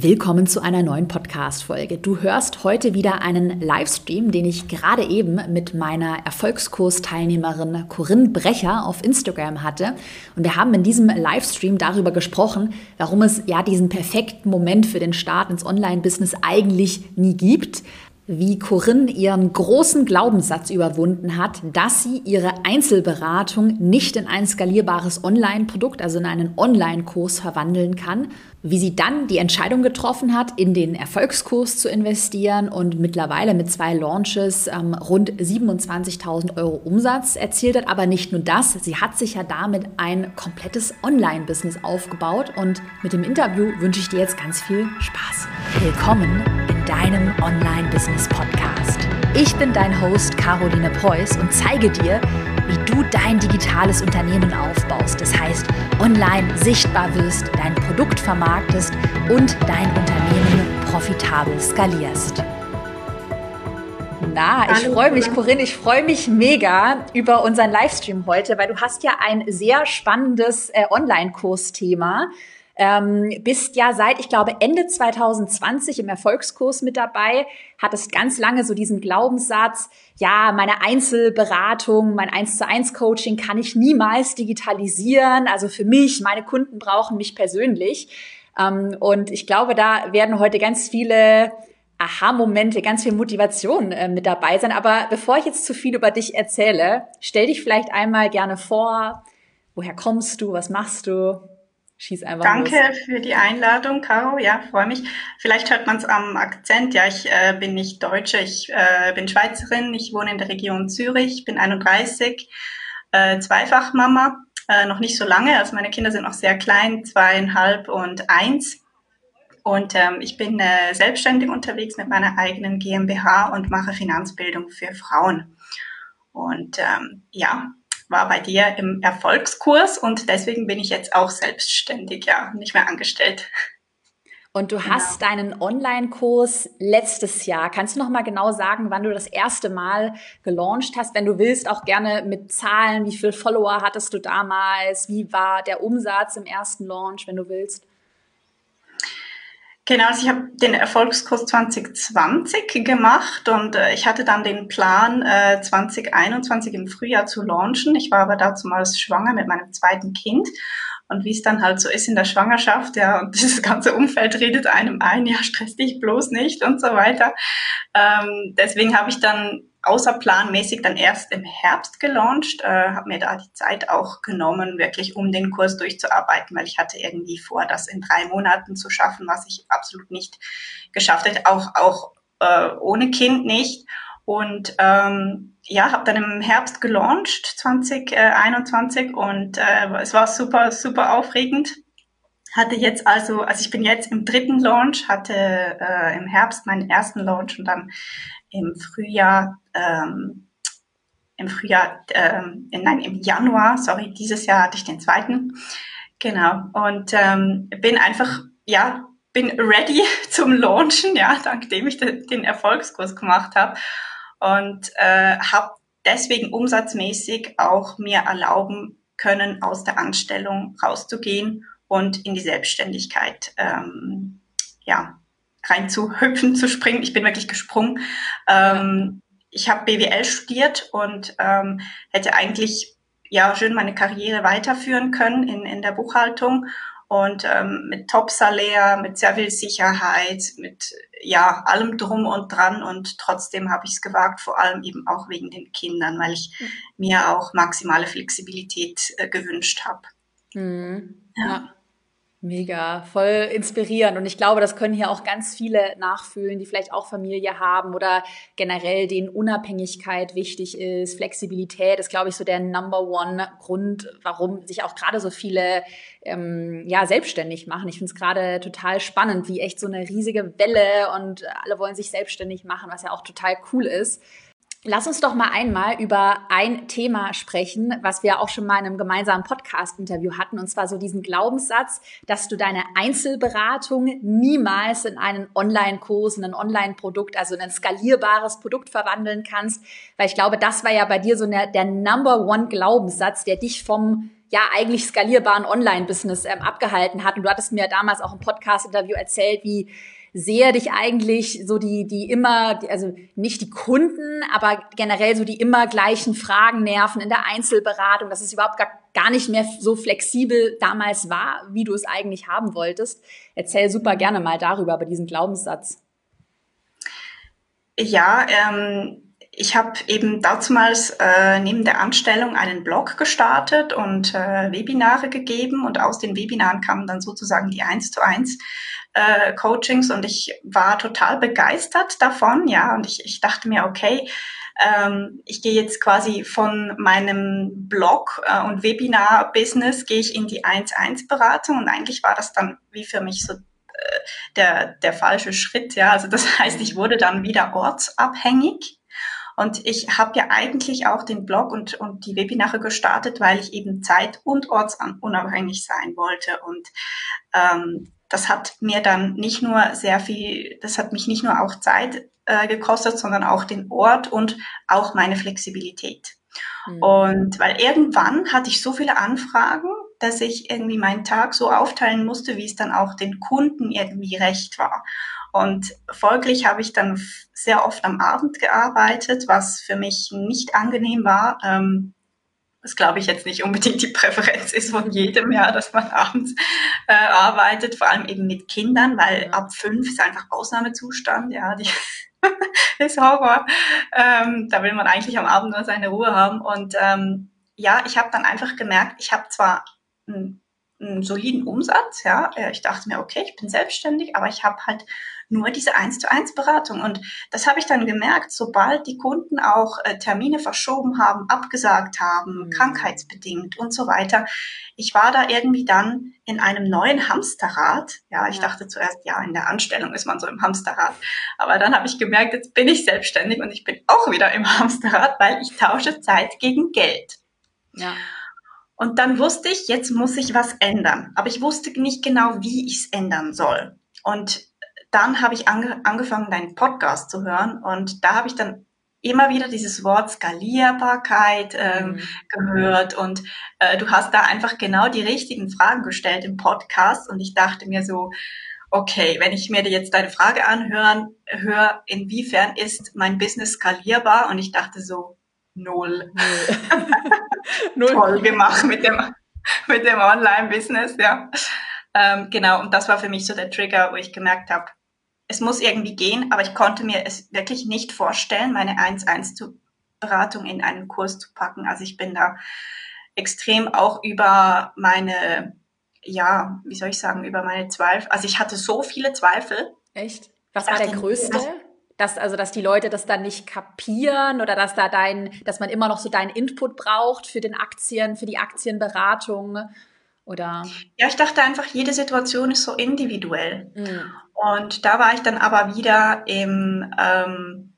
Willkommen zu einer neuen Podcast-Folge. Du hörst heute wieder einen Livestream, den ich gerade eben mit meiner Erfolgskursteilnehmerin Corinne Brecher auf Instagram hatte. Und wir haben in diesem Livestream darüber gesprochen, warum es ja diesen perfekten Moment für den Start ins Online-Business eigentlich nie gibt wie Corinne ihren großen Glaubenssatz überwunden hat, dass sie ihre Einzelberatung nicht in ein skalierbares Online-Produkt, also in einen Online-Kurs verwandeln kann, wie sie dann die Entscheidung getroffen hat, in den Erfolgskurs zu investieren und mittlerweile mit zwei Launches ähm, rund 27.000 Euro Umsatz erzielt hat. Aber nicht nur das, sie hat sich ja damit ein komplettes Online-Business aufgebaut und mit dem Interview wünsche ich dir jetzt ganz viel Spaß. Willkommen deinem Online-Business-Podcast. Ich bin dein Host Caroline Preuß und zeige dir, wie du dein digitales Unternehmen aufbaust. Das heißt, online sichtbar wirst, dein Produkt vermarktest und dein Unternehmen profitabel skalierst. Na, ich freue mich, Corinne, ich freue mich mega über unseren Livestream heute, weil du hast ja ein sehr spannendes äh, Online-Kursthema. Ähm, bist ja seit, ich glaube, Ende 2020 im Erfolgskurs mit dabei, hattest ganz lange so diesen Glaubenssatz, ja, meine Einzelberatung, mein 1 zu 1 Coaching kann ich niemals digitalisieren. Also für mich, meine Kunden brauchen mich persönlich. Ähm, und ich glaube, da werden heute ganz viele Aha-Momente, ganz viel Motivation äh, mit dabei sein. Aber bevor ich jetzt zu viel über dich erzähle, stell dich vielleicht einmal gerne vor. Woher kommst du? Was machst du? Schieß einfach Danke los. für die Einladung, Caro. Ja, freue mich. Vielleicht hört man es am Akzent. Ja, ich äh, bin nicht Deutsche, ich äh, bin Schweizerin. Ich wohne in der Region Zürich, bin 31, äh, Zweifachmama. Äh, noch nicht so lange, also meine Kinder sind noch sehr klein, zweieinhalb und eins. Und ähm, ich bin äh, selbstständig unterwegs mit meiner eigenen GmbH und mache Finanzbildung für Frauen. Und ähm, ja, war bei dir im Erfolgskurs und deswegen bin ich jetzt auch selbstständig, ja, nicht mehr angestellt. Und du genau. hast deinen Online-Kurs letztes Jahr. Kannst du noch mal genau sagen, wann du das erste Mal gelauncht hast? Wenn du willst, auch gerne mit Zahlen. Wie viele Follower hattest du damals? Wie war der Umsatz im ersten Launch, wenn du willst? Genau, also ich habe den Erfolgskurs 2020 gemacht und äh, ich hatte dann den Plan, äh, 2021 im Frühjahr zu launchen. Ich war aber damals schwanger mit meinem zweiten Kind und wie es dann halt so ist in der Schwangerschaft, ja, und dieses ganze Umfeld redet einem ein, ja, stress dich bloß nicht und so weiter. Ähm, deswegen habe ich dann außerplanmäßig dann erst im Herbst gelauncht, äh, habe mir da die Zeit auch genommen, wirklich um den Kurs durchzuarbeiten, weil ich hatte irgendwie vor, das in drei Monaten zu schaffen, was ich absolut nicht geschafft hätte, auch, auch äh, ohne Kind nicht. Und ähm, ja, habe dann im Herbst gelauncht, 2021, und äh, es war super, super aufregend. Hatte jetzt also, also ich bin jetzt im dritten Launch, hatte äh, im Herbst meinen ersten Launch und dann im Frühjahr, ähm, im Frühjahr, ähm, nein, im Januar, sorry, dieses Jahr hatte ich den zweiten. Genau. Und ähm, bin einfach, ja, bin ready zum Launchen, ja, dank dem ich de, den Erfolgskurs gemacht habe. Und äh, habe deswegen umsatzmäßig auch mir erlauben können, aus der Anstellung rauszugehen und in die Selbstständigkeit ähm, ja, rein zu hüpfen, zu springen. Ich bin wirklich gesprungen. Ähm, ich habe BWL studiert und ähm, hätte eigentlich ja schön meine Karriere weiterführen können in, in der Buchhaltung und ähm, mit Top-Salär, mit sehr viel Sicherheit, mit ja allem drum und dran und trotzdem habe ich es gewagt, vor allem eben auch wegen den Kindern, weil ich mhm. mir auch maximale Flexibilität äh, gewünscht habe. Mhm. Ja. ja. Mega, voll inspirierend. Und ich glaube, das können hier auch ganz viele nachfühlen, die vielleicht auch Familie haben oder generell denen Unabhängigkeit wichtig ist. Flexibilität ist, glaube ich, so der Number One Grund, warum sich auch gerade so viele ähm, ja selbstständig machen. Ich finde es gerade total spannend, wie echt so eine riesige Welle und alle wollen sich selbstständig machen, was ja auch total cool ist. Lass uns doch mal einmal über ein Thema sprechen, was wir auch schon mal in einem gemeinsamen Podcast-Interview hatten, und zwar so diesen Glaubenssatz, dass du deine Einzelberatung niemals in einen Online-Kurs, in ein Online-Produkt, also in ein skalierbares Produkt verwandeln kannst, weil ich glaube, das war ja bei dir so eine, der Number One Glaubenssatz, der dich vom ja eigentlich skalierbaren Online-Business ähm, abgehalten hat. Und du hattest mir damals auch im Podcast-Interview erzählt, wie sehr dich eigentlich so die, die immer, also nicht die Kunden, aber generell so die immer gleichen Fragen nerven in der Einzelberatung, dass es überhaupt gar, gar nicht mehr so flexibel damals war, wie du es eigentlich haben wolltest. Erzähl super gerne mal darüber, über diesen Glaubenssatz. Ja, ähm, ich habe eben damals äh, neben der Anstellung einen Blog gestartet und äh, Webinare gegeben und aus den Webinaren kamen dann sozusagen die 1 zu 1 äh, Coachings und ich war total begeistert davon, ja, und ich, ich dachte mir, okay, ähm, ich gehe jetzt quasi von meinem Blog äh, und Webinar-Business gehe ich in die 1-1-Beratung und eigentlich war das dann wie für mich so äh, der, der falsche Schritt, ja. Also das heißt, ich wurde dann wieder ortsabhängig und ich habe ja eigentlich auch den Blog und, und die Webinare gestartet, weil ich eben zeit- und ortsunabhängig sein wollte. Und ähm, das hat mir dann nicht nur sehr viel, das hat mich nicht nur auch Zeit äh, gekostet, sondern auch den Ort und auch meine Flexibilität. Mhm. Und weil irgendwann hatte ich so viele Anfragen, dass ich irgendwie meinen Tag so aufteilen musste, wie es dann auch den Kunden irgendwie recht war. Und folglich habe ich dann sehr oft am Abend gearbeitet, was für mich nicht angenehm war. Ähm, das glaube ich jetzt nicht unbedingt die Präferenz ist von jedem, ja, dass man abends äh, arbeitet, vor allem eben mit Kindern, weil ab fünf ist einfach Ausnahmezustand, ja, die ist Horror. Ähm, da will man eigentlich am Abend nur seine Ruhe haben. Und ähm, ja, ich habe dann einfach gemerkt, ich habe zwar einen, einen soliden Umsatz, ja, ich dachte mir, okay, ich bin selbstständig, aber ich habe halt nur diese eins zu eins Beratung. Und das habe ich dann gemerkt, sobald die Kunden auch äh, Termine verschoben haben, abgesagt haben, mhm. krankheitsbedingt und so weiter. Ich war da irgendwie dann in einem neuen Hamsterrad. Ja, ich ja. dachte zuerst, ja, in der Anstellung ist man so im Hamsterrad. Aber dann habe ich gemerkt, jetzt bin ich selbstständig und ich bin auch wieder im Hamsterrad, weil ich tausche Zeit gegen Geld. Ja. Und dann wusste ich, jetzt muss ich was ändern. Aber ich wusste nicht genau, wie ich es ändern soll. Und dann habe ich ange angefangen, deinen Podcast zu hören und da habe ich dann immer wieder dieses Wort Skalierbarkeit ähm, mhm. gehört und äh, du hast da einfach genau die richtigen Fragen gestellt im Podcast und ich dachte mir so, okay, wenn ich mir jetzt deine Frage anhören, höre, inwiefern ist mein Business skalierbar? Und ich dachte so, null. null. Toll gemacht mit dem, mit dem Online-Business, ja. Ähm, genau, und das war für mich so der Trigger, wo ich gemerkt habe, es muss irgendwie gehen, aber ich konnte mir es wirklich nicht vorstellen, meine 1-1-Beratung in einen Kurs zu packen. Also ich bin da extrem auch über meine, ja, wie soll ich sagen, über meine Zweifel. Also ich hatte so viele Zweifel. Echt? Was war der größte? Dass, also, dass die Leute das dann nicht kapieren oder dass da dein, dass man immer noch so deinen Input braucht für den Aktien, für die Aktienberatung oder? Ja, ich dachte einfach, jede Situation ist so individuell. Mhm. Und da war ich dann aber wieder im, ähm,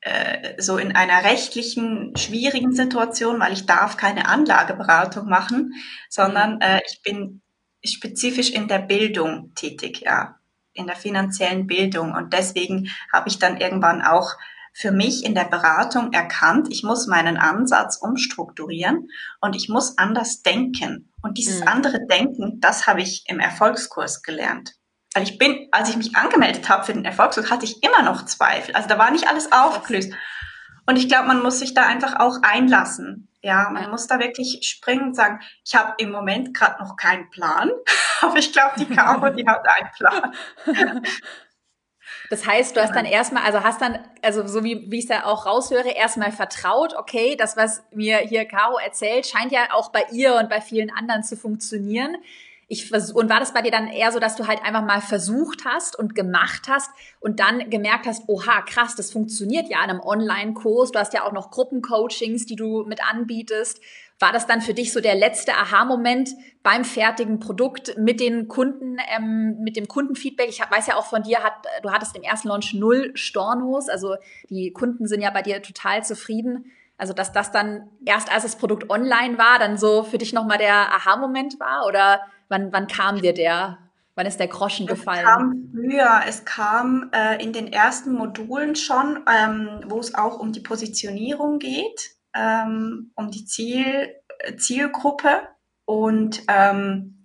äh, so in einer rechtlichen, schwierigen Situation, weil ich darf keine Anlageberatung machen, sondern mhm. äh, ich bin spezifisch in der Bildung tätig, ja, in der finanziellen Bildung. Und deswegen habe ich dann irgendwann auch für mich in der Beratung erkannt, ich muss meinen Ansatz umstrukturieren und ich muss anders denken. Und dieses mhm. andere Denken, das habe ich im Erfolgskurs gelernt. Weil ich bin, als ich mich angemeldet habe für den Erfolgskurs, hatte ich immer noch Zweifel. Also da war nicht alles aufgelöst. Und ich glaube, man muss sich da einfach auch einlassen. Ja, man ja. muss da wirklich springen und sagen, ich habe im Moment gerade noch keinen Plan, aber ich glaube, die Caro, die hat einen Plan. Das heißt, du hast dann erstmal, also hast dann, also so wie, wie ich es da auch raushöre, erstmal vertraut, okay, das, was mir hier Caro erzählt, scheint ja auch bei ihr und bei vielen anderen zu funktionieren ich und war das bei dir dann eher so, dass du halt einfach mal versucht hast und gemacht hast und dann gemerkt hast, oha, krass, das funktioniert ja in einem Online-Kurs. Du hast ja auch noch Gruppencoachings, die du mit anbietest. War das dann für dich so der letzte Aha-Moment beim fertigen Produkt mit den Kunden, ähm, mit dem Kundenfeedback? Ich weiß ja auch von dir, hat, du hattest im ersten Launch null Stornos, also die Kunden sind ja bei dir total zufrieden. Also dass das dann erst als das Produkt online war, dann so für dich nochmal der Aha-Moment war oder Wann, wann kam dir der? Wann ist der Groschen gefallen? Es kam früher. Es kam äh, in den ersten Modulen schon, ähm, wo es auch um die Positionierung geht, ähm, um die Ziel, Zielgruppe. Und ähm,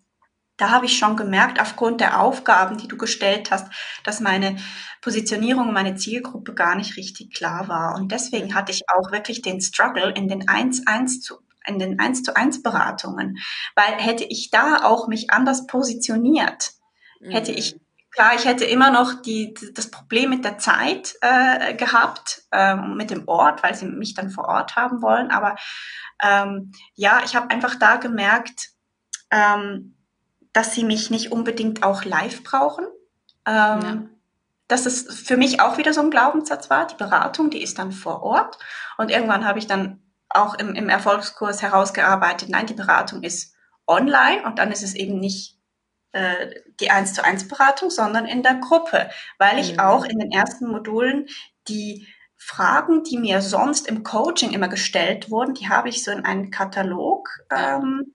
da habe ich schon gemerkt, aufgrund der Aufgaben, die du gestellt hast, dass meine Positionierung, meine Zielgruppe gar nicht richtig klar war. Und deswegen hatte ich auch wirklich den Struggle in den 1-1 zu in den 1 zu 1 Beratungen, weil hätte ich da auch mich anders positioniert, hätte ich mhm. Klar, ich hätte immer noch die, das Problem mit der Zeit äh, gehabt, äh, mit dem Ort, weil sie mich dann vor Ort haben wollen. Aber ähm, ja, ich habe einfach da gemerkt, ähm, dass sie mich nicht unbedingt auch live brauchen. Ähm, ja. Dass es für mich auch wieder so ein Glaubenssatz war. Die Beratung, die ist dann vor Ort. Und irgendwann habe ich dann auch im, im Erfolgskurs herausgearbeitet, nein, die Beratung ist online und dann ist es eben nicht äh, die eins zu eins Beratung, sondern in der Gruppe, weil ich mhm. auch in den ersten Modulen die Fragen, die mir sonst im Coaching immer gestellt wurden, die habe ich so in einen Katalog ähm,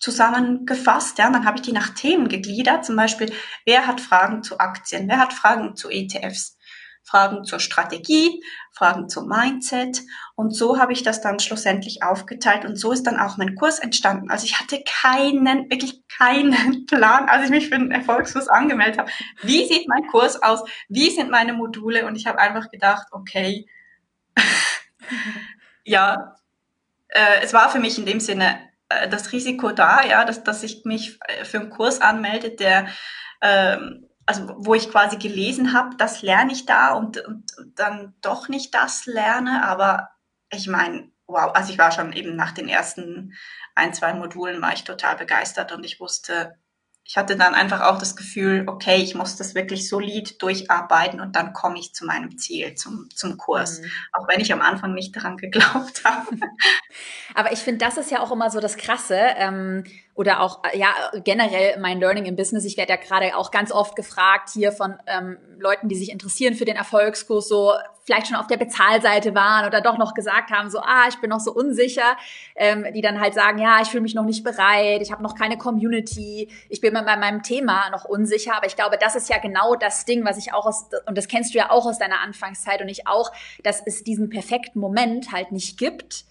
zusammengefasst. Ja, und dann habe ich die nach Themen gegliedert. Zum Beispiel, wer hat Fragen zu Aktien? Wer hat Fragen zu ETFs? Fragen zur Strategie, Fragen zum Mindset. Und so habe ich das dann schlussendlich aufgeteilt und so ist dann auch mein Kurs entstanden. Also ich hatte keinen, wirklich keinen Plan, als ich mich für den Erfolgskurs angemeldet habe. Wie sieht mein Kurs aus? Wie sind meine Module? Und ich habe einfach gedacht, okay, ja, äh, es war für mich in dem Sinne äh, das Risiko da, ja, dass, dass ich mich äh, für einen Kurs anmelde, der ähm, also wo ich quasi gelesen habe, das lerne ich da und, und dann doch nicht das lerne. Aber ich meine, wow, also ich war schon eben nach den ersten ein, zwei Modulen war ich total begeistert und ich wusste, ich hatte dann einfach auch das Gefühl, okay, ich muss das wirklich solid durcharbeiten und dann komme ich zu meinem Ziel, zum, zum Kurs. Mhm. Auch wenn ich am Anfang nicht daran geglaubt habe. Aber ich finde, das ist ja auch immer so das Krasse. Ähm, oder auch äh, ja generell mein Learning im Business. Ich werde ja gerade auch ganz oft gefragt hier von ähm, Leuten, die sich interessieren für den Erfolgskurs, so vielleicht schon auf der Bezahlseite waren oder doch noch gesagt haben, so ah, ich bin noch so unsicher, ähm, die dann halt sagen, ja, ich fühle mich noch nicht bereit, ich habe noch keine Community, ich bin bei meinem Thema noch unsicher. Aber ich glaube, das ist ja genau das Ding, was ich auch aus und das kennst du ja auch aus deiner Anfangszeit und ich auch, dass es diesen perfekten Moment halt nicht gibt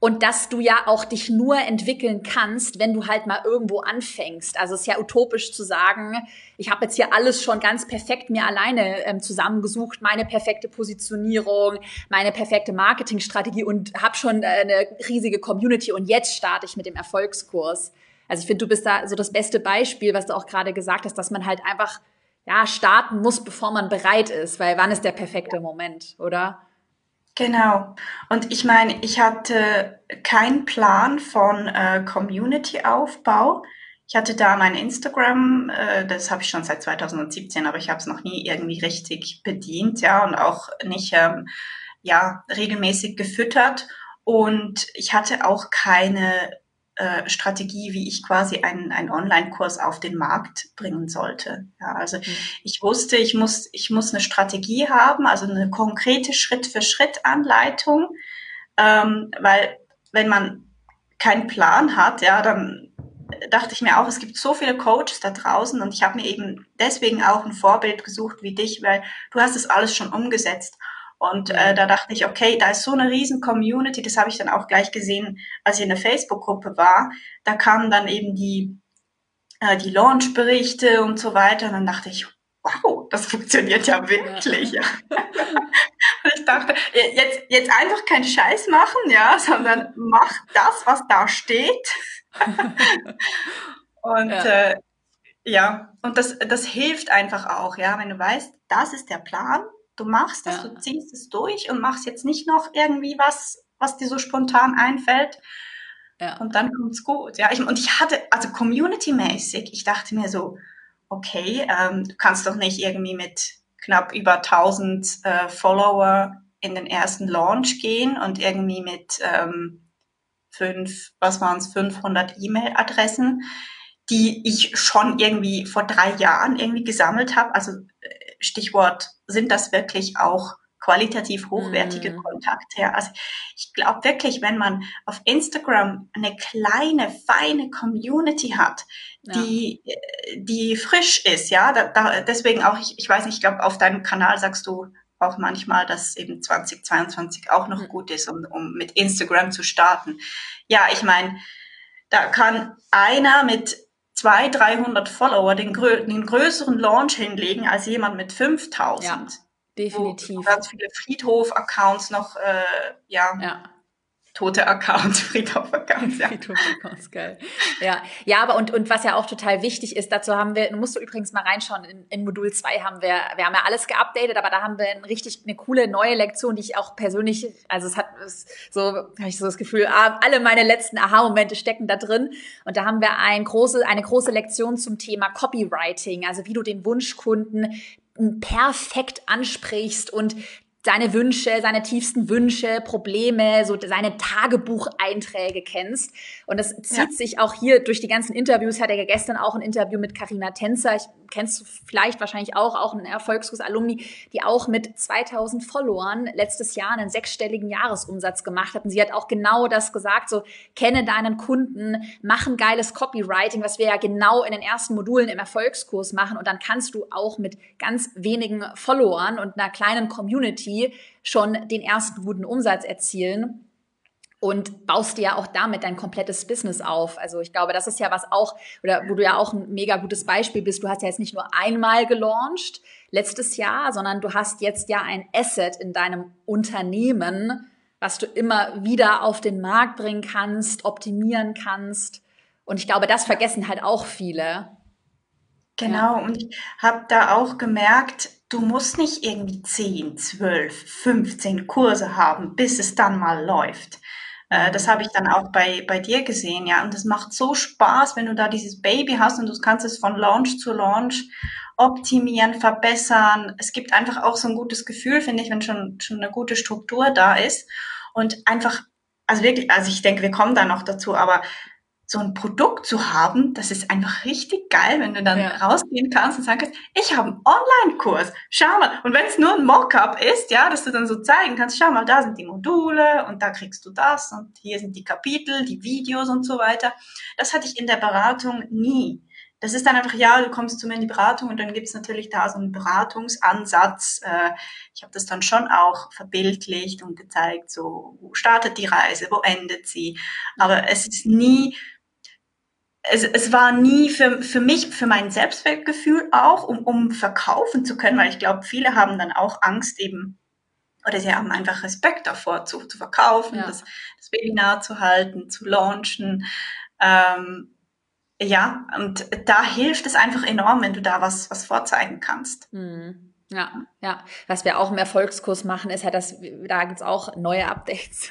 und dass du ja auch dich nur entwickeln kannst, wenn du halt mal irgendwo anfängst. Also es ist ja utopisch zu sagen, ich habe jetzt hier alles schon ganz perfekt mir alleine ähm, zusammengesucht, meine perfekte Positionierung, meine perfekte Marketingstrategie und habe schon äh, eine riesige Community und jetzt starte ich mit dem Erfolgskurs. Also ich finde, du bist da so das beste Beispiel, was du auch gerade gesagt hast, dass man halt einfach ja starten muss, bevor man bereit ist, weil wann ist der perfekte Moment, oder? Genau. Und ich meine, ich hatte keinen Plan von äh, Community-Aufbau. Ich hatte da mein Instagram, äh, das habe ich schon seit 2017, aber ich habe es noch nie irgendwie richtig bedient, ja, und auch nicht ähm, ja regelmäßig gefüttert. Und ich hatte auch keine äh, Strategie, wie ich quasi einen, einen Online-Kurs auf den Markt bringen sollte. Ja, also mhm. ich wusste, ich muss, ich muss eine Strategie haben, also eine konkrete Schritt-für-Schritt-Anleitung, ähm, weil wenn man keinen Plan hat, ja, dann dachte ich mir auch, es gibt so viele Coaches da draußen und ich habe mir eben deswegen auch ein Vorbild gesucht wie dich, weil du hast es alles schon umgesetzt. Und äh, da dachte ich, okay, da ist so eine riesen Community, das habe ich dann auch gleich gesehen, als ich in der Facebook-Gruppe war. Da kamen dann eben die, äh, die Launch-Berichte und so weiter. Und dann dachte ich, wow, das funktioniert ja wirklich. Ja. ich dachte, jetzt, jetzt einfach keinen Scheiß machen, ja, sondern mach das, was da steht. und ja. Äh, ja, und das, das hilft einfach auch, ja, wenn du weißt, das ist der Plan, Du machst das, ja. du ziehst es durch und machst jetzt nicht noch irgendwie was, was dir so spontan einfällt. Ja. Und dann kommt's gut. Ja, ich, und ich hatte, also community-mäßig, ich dachte mir so, okay, ähm, du kannst doch nicht irgendwie mit knapp über 1000 äh, Follower in den ersten Launch gehen und irgendwie mit ähm, fünf, was waren es, 500 E-Mail-Adressen, die ich schon irgendwie vor drei Jahren irgendwie gesammelt habe. Also äh, Stichwort, sind das wirklich auch qualitativ hochwertige mm. Kontakte. Also ich glaube wirklich, wenn man auf Instagram eine kleine, feine Community hat, ja. die, die frisch ist, ja, da, da, deswegen auch, ich, ich weiß nicht, ich glaube, auf deinem Kanal sagst du auch manchmal, dass eben 2022 auch noch mhm. gut ist, um, um mit Instagram zu starten. Ja, ich meine, da kann einer mit 200, 300 Follower den, grö den größeren Launch hinlegen als jemand mit 5000. Ja, definitiv. ganz viele Friedhof-Accounts noch, äh, ja, ja tote Accounts, Friedhof-Accounts, ja. Friedhof-Accounts, geil. Ja, ja, aber und, und was ja auch total wichtig ist, dazu haben wir, musst du übrigens mal reinschauen, in, in Modul 2 haben wir, wir haben ja alles geupdatet, aber da haben wir eine richtig, eine coole neue Lektion, die ich auch persönlich, also es hat so, habe ich so das Gefühl, ah, alle meine letzten Aha-Momente stecken da drin. Und da haben wir ein große, eine große Lektion zum Thema Copywriting, also wie du den Wunschkunden perfekt ansprichst und seine Wünsche, seine tiefsten Wünsche, Probleme, so seine Tagebucheinträge kennst. Und das zieht ja. sich auch hier durch die ganzen Interviews. Hat er gestern auch ein Interview mit Karina Tänzer. Ich kennst du vielleicht wahrscheinlich auch, auch ein Erfolgskurs-Alumni, die auch mit 2000 Followern letztes Jahr einen sechsstelligen Jahresumsatz gemacht hat. Und sie hat auch genau das gesagt, so kenne deinen Kunden, mach ein geiles Copywriting, was wir ja genau in den ersten Modulen im Erfolgskurs machen. Und dann kannst du auch mit ganz wenigen Followern und einer kleinen Community schon den ersten guten Umsatz erzielen und baust dir ja auch damit dein komplettes Business auf. Also ich glaube, das ist ja was auch, oder wo du ja auch ein mega gutes Beispiel bist. Du hast ja jetzt nicht nur einmal gelauncht letztes Jahr, sondern du hast jetzt ja ein Asset in deinem Unternehmen, was du immer wieder auf den Markt bringen kannst, optimieren kannst. Und ich glaube, das vergessen halt auch viele. Genau, ja. und ich habe da auch gemerkt, du musst nicht irgendwie 10, 12, 15 Kurse haben, bis es dann mal läuft. Äh, das habe ich dann auch bei, bei dir gesehen, ja. Und das macht so Spaß, wenn du da dieses Baby hast und du kannst es von Launch zu Launch optimieren, verbessern. Es gibt einfach auch so ein gutes Gefühl, finde ich, wenn schon, schon eine gute Struktur da ist. Und einfach, also wirklich, also ich denke, wir kommen da noch dazu, aber so ein Produkt zu haben, das ist einfach richtig geil, wenn du dann ja. rausgehen kannst und sagen kannst, ich habe einen Online-Kurs, schau mal. Und wenn es nur ein Mockup ist, ja, dass du dann so zeigen kannst, schau mal, da sind die Module und da kriegst du das und hier sind die Kapitel, die Videos und so weiter. Das hatte ich in der Beratung nie. Das ist dann einfach, ja, du kommst zu mir in die Beratung und dann gibt's natürlich da so einen Beratungsansatz. Äh, ich habe das dann schon auch verbildlicht und gezeigt, so, wo startet die Reise, wo endet sie. Aber es ist nie es, es war nie für, für mich, für mein Selbstwertgefühl auch, um, um verkaufen zu können, weil ich glaube, viele haben dann auch Angst eben, oder sie haben einfach Respekt davor, zu, zu verkaufen, ja. das, das Webinar zu halten, zu launchen. Ähm, ja, und da hilft es einfach enorm, wenn du da was, was vorzeigen kannst. Mhm. Ja, ja. Was wir auch im Erfolgskurs machen, ist halt, dass da gibt's auch neue Updates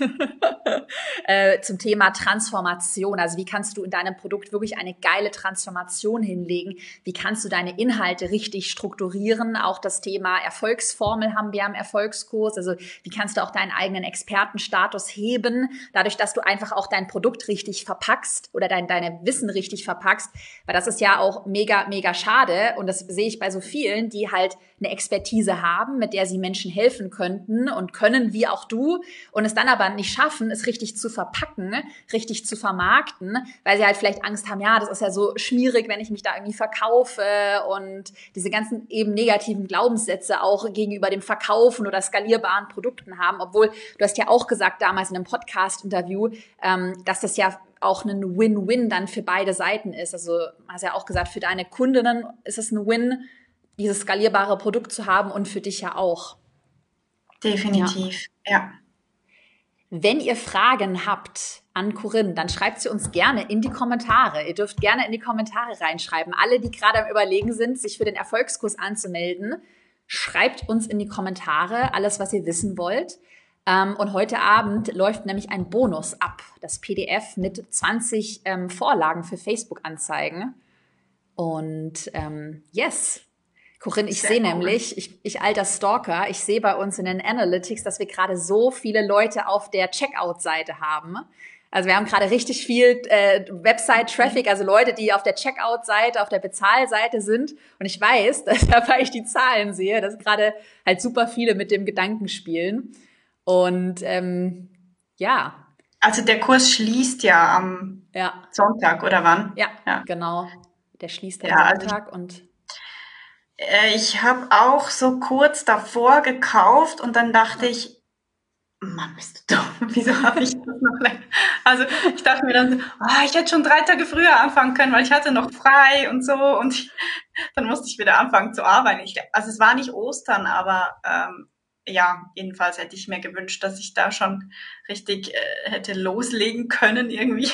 äh, zum Thema Transformation. Also wie kannst du in deinem Produkt wirklich eine geile Transformation hinlegen? Wie kannst du deine Inhalte richtig strukturieren? Auch das Thema Erfolgsformel haben wir im Erfolgskurs. Also wie kannst du auch deinen eigenen Expertenstatus heben, dadurch, dass du einfach auch dein Produkt richtig verpackst oder dein deine Wissen richtig verpackst? Weil das ist ja auch mega, mega schade. Und das sehe ich bei so vielen, die halt eine Expertise haben, mit der sie Menschen helfen könnten und können, wie auch du, und es dann aber nicht schaffen, es richtig zu verpacken, richtig zu vermarkten, weil sie halt vielleicht Angst haben, ja, das ist ja so schwierig, wenn ich mich da irgendwie verkaufe und diese ganzen eben negativen Glaubenssätze auch gegenüber dem Verkaufen oder skalierbaren Produkten haben, obwohl du hast ja auch gesagt damals in einem Podcast-Interview, ähm, dass das ja auch ein Win-Win dann für beide Seiten ist. Also hast ja auch gesagt, für deine Kundinnen ist es ein Win, dieses skalierbare Produkt zu haben und für dich ja auch. Definitiv, ja. ja. Wenn ihr Fragen habt an Corinne, dann schreibt sie uns gerne in die Kommentare. Ihr dürft gerne in die Kommentare reinschreiben. Alle, die gerade am Überlegen sind, sich für den Erfolgskurs anzumelden, schreibt uns in die Kommentare alles, was ihr wissen wollt. Ähm, und heute Abend läuft nämlich ein Bonus ab, das PDF mit 20 ähm, Vorlagen für Facebook-Anzeigen. Und ähm, yes, Corinne, ich sehe nämlich, ich, ich alter Stalker, ich sehe bei uns in den Analytics, dass wir gerade so viele Leute auf der Checkout-Seite haben. Also wir haben gerade richtig viel äh, Website-Traffic, also Leute, die auf der Checkout-Seite, auf der Bezahlseite sind. Und ich weiß, dass, weil ich die Zahlen sehe, dass gerade halt super viele mit dem Gedanken spielen. Und ähm, ja. Also der Kurs schließt ja am ja. Sonntag, oder wann? Ja, ja. genau. Der schließt am ja, also Sonntag also und ich habe auch so kurz davor gekauft und dann dachte ich, Mann, bist du dumm, wieso habe ich das noch länger. Also ich dachte mir dann, oh, ich hätte schon drei Tage früher anfangen können, weil ich hatte noch frei und so. Und ich, dann musste ich wieder anfangen zu arbeiten. Ich, also es war nicht Ostern, aber ähm, ja, jedenfalls hätte ich mir gewünscht, dass ich da schon richtig äh, hätte loslegen können irgendwie.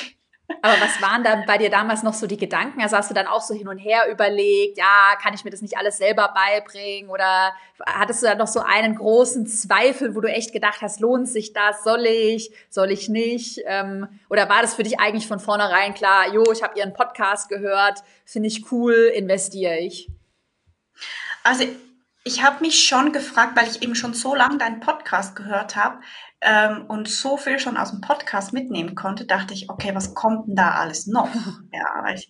Aber was waren da bei dir damals noch so die Gedanken? Also hast du dann auch so hin und her überlegt, ja, kann ich mir das nicht alles selber beibringen? Oder hattest du da noch so einen großen Zweifel, wo du echt gedacht hast, lohnt sich das? Soll ich? Soll ich nicht? Ähm, oder war das für dich eigentlich von vornherein klar, jo, ich habe ihren Podcast gehört, finde ich cool, investiere ich? Also ich habe mich schon gefragt, weil ich eben schon so lange deinen Podcast gehört habe ähm, und so viel schon aus dem Podcast mitnehmen konnte, dachte ich, okay, was kommt denn da alles noch? ja, ich,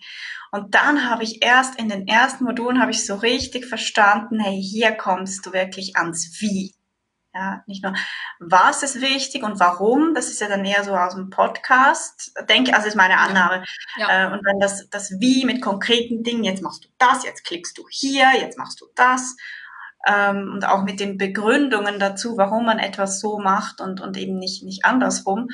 und dann habe ich erst in den ersten Modulen habe ich so richtig verstanden, hey, hier kommst du wirklich ans Wie. Ja, nicht nur, was ist wichtig und warum, das ist ja dann eher so aus dem Podcast, denke, also ist meine Annahme. Ja. Äh, und dann das, das Wie mit konkreten Dingen, jetzt machst du das, jetzt klickst du hier, jetzt machst du das ähm, und auch mit den Begründungen dazu, warum man etwas so macht und, und eben nicht, nicht andersrum.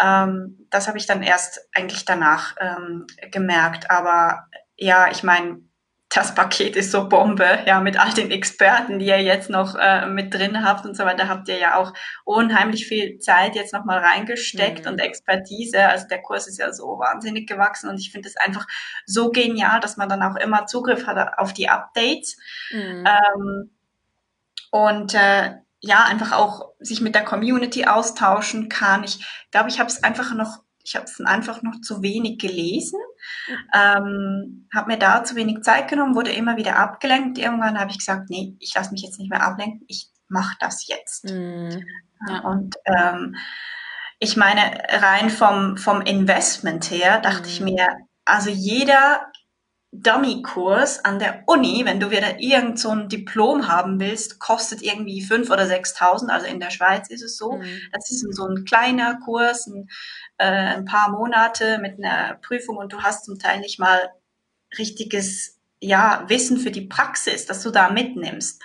Ähm, das habe ich dann erst eigentlich danach ähm, gemerkt. Aber ja, ich meine, das Paket ist so Bombe, ja, mit all den Experten, die ihr jetzt noch äh, mit drin habt und so weiter, habt ihr ja auch unheimlich viel Zeit jetzt nochmal reingesteckt mhm. und Expertise. Also der Kurs ist ja so wahnsinnig gewachsen und ich finde es einfach so genial, dass man dann auch immer Zugriff hat auf die Updates. Mhm. Ähm, und äh, ja, einfach auch sich mit der Community austauschen kann. Ich glaube, ich habe es einfach noch, ich habe es einfach noch zu wenig gelesen, ähm, habe mir da zu wenig Zeit genommen, wurde immer wieder abgelenkt. Irgendwann habe ich gesagt, nee, ich lasse mich jetzt nicht mehr ablenken, ich mache das jetzt. Mhm. Ja. Und ähm, ich meine, rein vom, vom Investment her dachte mhm. ich mir, also jeder Dummy-Kurs an der Uni, wenn du wieder irgend so ein Diplom haben willst, kostet irgendwie fünf oder sechstausend. Also in der Schweiz ist es so. Mhm. Das ist so ein kleiner Kurs, ein, äh, ein paar Monate mit einer Prüfung und du hast zum Teil nicht mal richtiges ja, Wissen für die Praxis, das du da mitnimmst.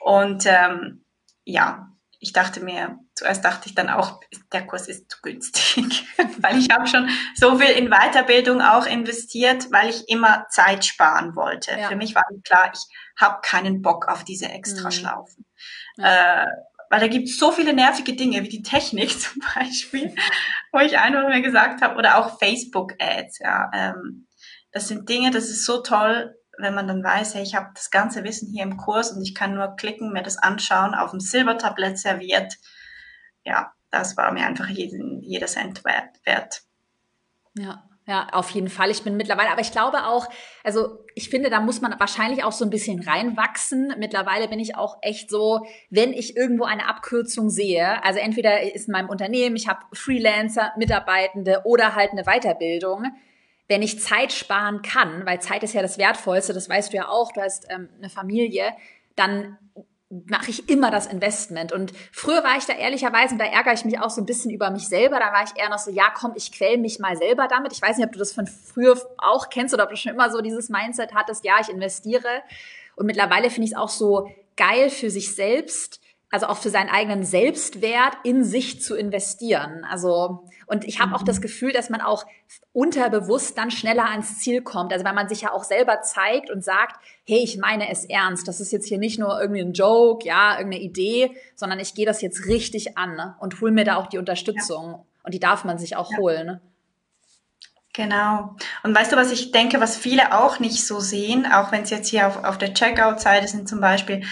Und ähm, ja, ich dachte mir, zuerst dachte ich dann auch, der Kurs ist zu günstig, weil ich habe schon so viel in Weiterbildung auch investiert, weil ich immer Zeit sparen wollte. Ja. Für mich war klar, ich habe keinen Bock auf diese Extraschlaufen. Mhm. Ja. Äh, weil da gibt es so viele nervige Dinge, wie die Technik zum Beispiel, wo ich einfach mir gesagt habe, oder auch Facebook-Ads, ja. Ähm, das sind Dinge, das ist so toll, wenn man dann weiß, hey, ich habe das ganze Wissen hier im Kurs und ich kann nur klicken, mir das anschauen, auf dem Silbertablett serviert. Ja, das war mir einfach jeden, jeder Cent wert. Ja. Ja, auf jeden Fall. Ich bin mittlerweile, aber ich glaube auch, also ich finde, da muss man wahrscheinlich auch so ein bisschen reinwachsen. Mittlerweile bin ich auch echt so, wenn ich irgendwo eine Abkürzung sehe, also entweder ist in meinem Unternehmen, ich habe Freelancer, Mitarbeitende oder halt eine Weiterbildung, wenn ich Zeit sparen kann, weil Zeit ist ja das Wertvollste, das weißt du ja auch, du hast ähm, eine Familie, dann mache ich immer das Investment. Und früher war ich da ehrlicherweise, und da ärgere ich mich auch so ein bisschen über mich selber, da war ich eher noch so, ja komm, ich quäl mich mal selber damit. Ich weiß nicht, ob du das von früher auch kennst oder ob du schon immer so dieses Mindset hattest, ja, ich investiere. Und mittlerweile finde ich es auch so geil für sich selbst, also auch für seinen eigenen Selbstwert in sich zu investieren. Also und ich habe auch das mhm. Gefühl, dass man auch unterbewusst dann schneller ans Ziel kommt. Also weil man sich ja auch selber zeigt und sagt, hey, ich meine es ernst. Das ist jetzt hier nicht nur irgendwie ein Joke, ja, irgendeine Idee, sondern ich gehe das jetzt richtig an ne? und hol mir da auch die Unterstützung. Ja. Und die darf man sich auch ja. holen. Ne? Genau. Und weißt du, was ich denke, was viele auch nicht so sehen, auch wenn es jetzt hier auf, auf der Checkout-Seite sind zum Beispiel,